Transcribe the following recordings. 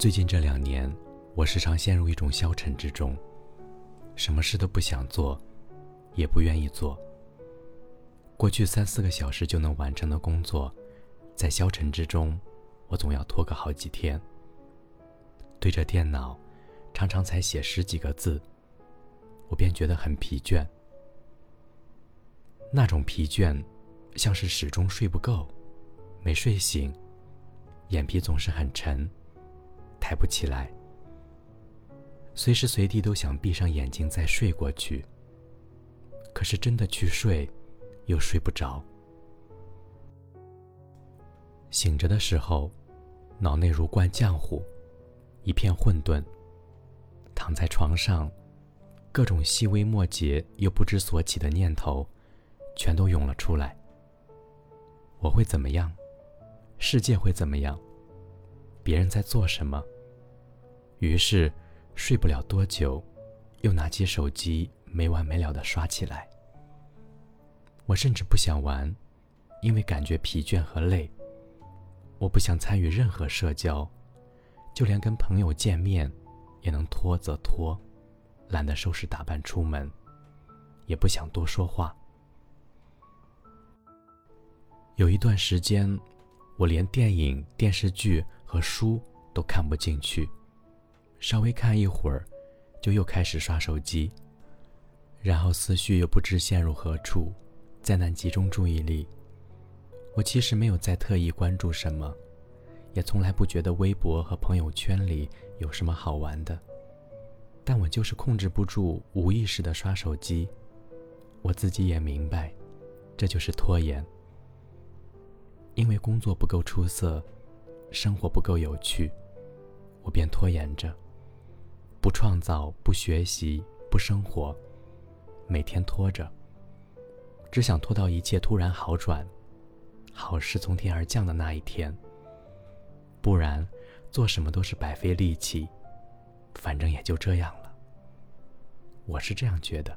最近这两年，我时常陷入一种消沉之中，什么事都不想做，也不愿意做。过去三四个小时就能完成的工作，在消沉之中，我总要拖个好几天。对着电脑，常常才写十几个字，我便觉得很疲倦。那种疲倦，像是始终睡不够，没睡醒，眼皮总是很沉，抬不起来，随时随地都想闭上眼睛再睡过去。可是真的去睡，又睡不着。醒着的时候，脑内如灌浆糊，一片混沌。躺在床上，各种细微末节又不知所起的念头。全都涌了出来。我会怎么样？世界会怎么样？别人在做什么？于是，睡不了多久，又拿起手机没完没了的刷起来。我甚至不想玩，因为感觉疲倦和累。我不想参与任何社交，就连跟朋友见面，也能拖则拖，懒得收拾打扮出门，也不想多说话。有一段时间，我连电影、电视剧和书都看不进去，稍微看一会儿，就又开始刷手机，然后思绪又不知陷入何处，再难集中注意力。我其实没有在特意关注什么，也从来不觉得微博和朋友圈里有什么好玩的，但我就是控制不住，无意识的刷手机。我自己也明白，这就是拖延。因为工作不够出色，生活不够有趣，我便拖延着，不创造，不学习，不生活，每天拖着，只想拖到一切突然好转，好事从天而降的那一天。不然，做什么都是白费力气，反正也就这样了。我是这样觉得。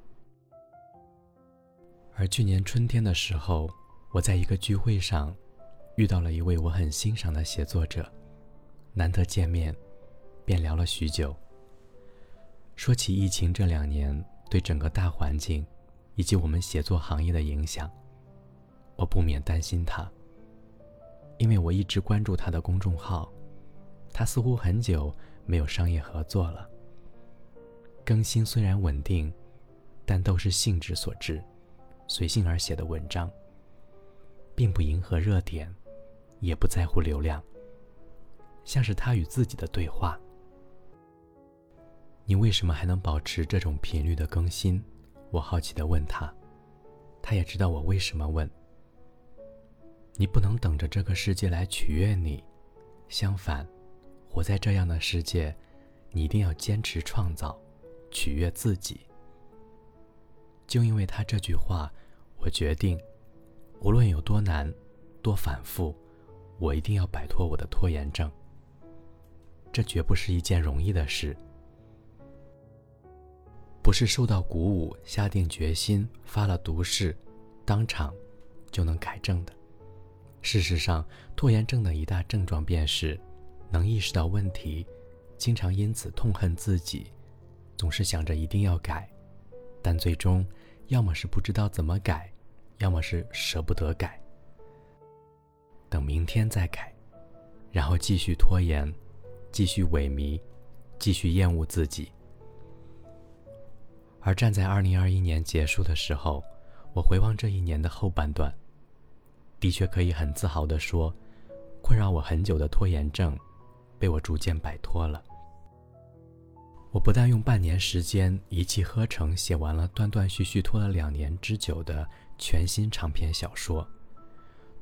而去年春天的时候，我在一个聚会上。遇到了一位我很欣赏的写作者，难得见面，便聊了许久。说起疫情这两年对整个大环境以及我们写作行业的影响，我不免担心他。因为我一直关注他的公众号，他似乎很久没有商业合作了。更新虽然稳定，但都是兴致所致，随性而写的文章，并不迎合热点。也不在乎流量，像是他与自己的对话。你为什么还能保持这种频率的更新？我好奇的问他，他也知道我为什么问。你不能等着这个世界来取悦你，相反，活在这样的世界，你一定要坚持创造，取悦自己。就因为他这句话，我决定，无论有多难，多反复。我一定要摆脱我的拖延症。这绝不是一件容易的事，不是受到鼓舞、下定决心、发了毒誓，当场就能改正的。事实上，拖延症的一大症状便是能意识到问题，经常因此痛恨自己，总是想着一定要改，但最终要么是不知道怎么改，要么是舍不得改。等明天再改，然后继续拖延，继续萎靡，继续厌恶自己。而站在二零二一年结束的时候，我回望这一年的后半段，的确可以很自豪地说，困扰我很久的拖延症，被我逐渐摆脱了。我不但用半年时间一气呵成写完了断断续续拖了两年之久的全新长篇小说。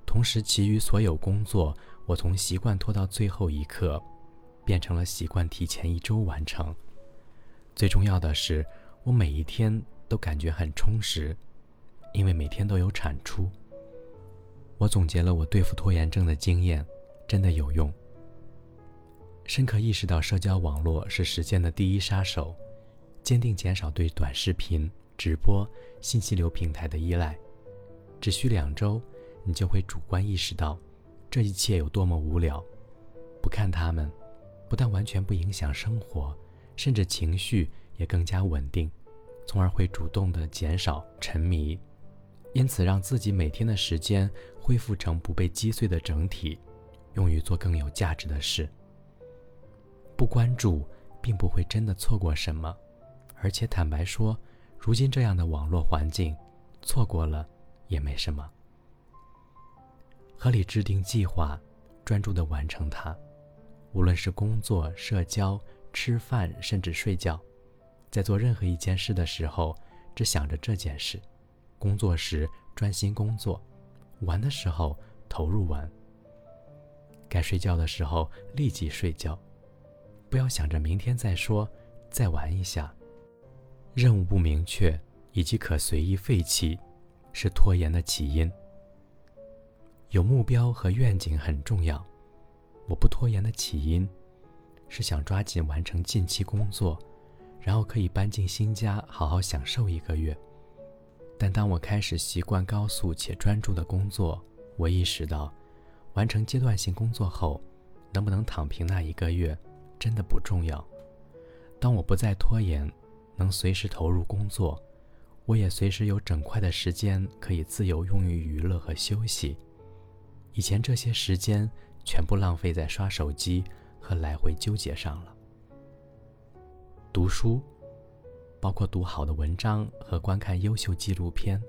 同时，其余所有工作，我从习惯拖到最后一刻，变成了习惯提前一周完成。最重要的是，我每一天都感觉很充实，因为每天都有产出。我总结了我对付拖延症的经验，真的有用。深刻意识到社交网络是时间的第一杀手，坚定减少对短视频、直播、信息流平台的依赖，只需两周。你就会主观意识到，这一切有多么无聊，不看他们，不但完全不影响生活，甚至情绪也更加稳定，从而会主动的减少沉迷，因此让自己每天的时间恢复成不被击碎的整体，用于做更有价值的事。不关注，并不会真的错过什么，而且坦白说，如今这样的网络环境，错过了也没什么。合理制定计划，专注的完成它。无论是工作、社交、吃饭，甚至睡觉，在做任何一件事的时候，只想着这件事；工作时专心工作，玩的时候投入玩。该睡觉的时候立即睡觉，不要想着明天再说，再玩一下。任务不明确以及可随意废弃，是拖延的起因。有目标和愿景很重要。我不拖延的起因，是想抓紧完成近期工作，然后可以搬进新家，好好享受一个月。但当我开始习惯高速且专注的工作，我意识到，完成阶段性工作后，能不能躺平那一个月，真的不重要。当我不再拖延，能随时投入工作，我也随时有整块的时间可以自由用于娱乐和休息。以前这些时间。全部浪费在刷手机和来回纠结上了。读书，包括读好的文章和观看优秀纪录片，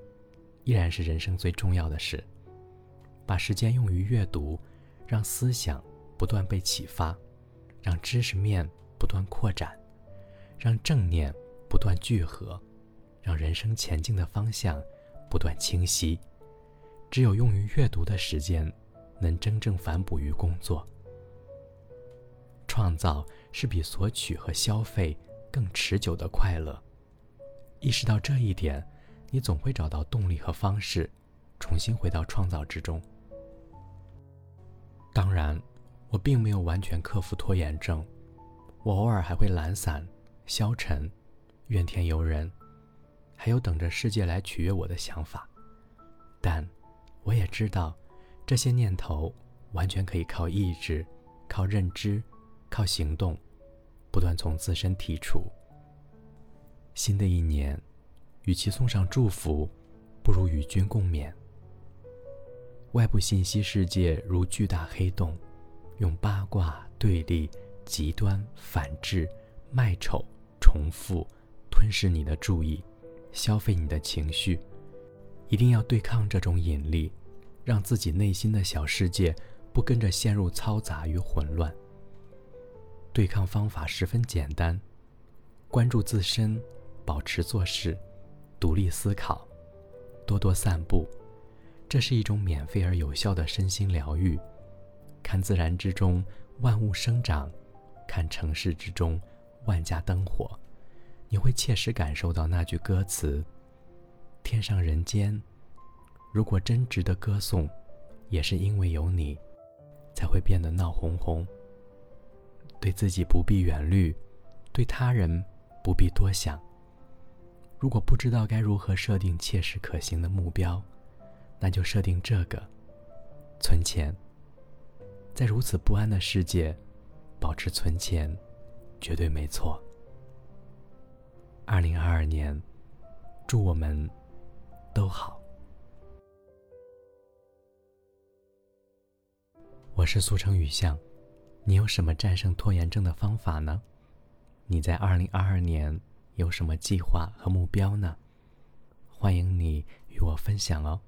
依然是人生最重要的事。把时间用于阅读，让思想不断被启发，让知识面不断扩展，让正念不断聚合，让人生前进的方向不断清晰。只有用于阅读的时间。能真正反哺于工作，创造是比索取和消费更持久的快乐。意识到这一点，你总会找到动力和方式，重新回到创造之中。当然，我并没有完全克服拖延症，我偶尔还会懒散、消沉、怨天尤人，还有等着世界来取悦我的想法。但，我也知道。这些念头完全可以靠意志、靠认知、靠行动，不断从自身剔除。新的一年，与其送上祝福，不如与君共勉。外部信息世界如巨大黑洞，用八卦、对立、极端、反制、卖丑、重复吞噬你的注意，消费你的情绪。一定要对抗这种引力。让自己内心的小世界不跟着陷入嘈杂与混乱。对抗方法十分简单：关注自身，保持做事，独立思考，多多散步。这是一种免费而有效的身心疗愈。看自然之中万物生长，看城市之中万家灯火，你会切实感受到那句歌词：“天上人间。”如果真值得歌颂，也是因为有你，才会变得闹哄哄。对自己不必远虑，对他人不必多想。如果不知道该如何设定切实可行的目标，那就设定这个：存钱。在如此不安的世界，保持存钱，绝对没错。二零二二年，祝我们都好。我是苏城雨巷，你有什么战胜拖延症的方法呢？你在二零二二年有什么计划和目标呢？欢迎你与我分享哦。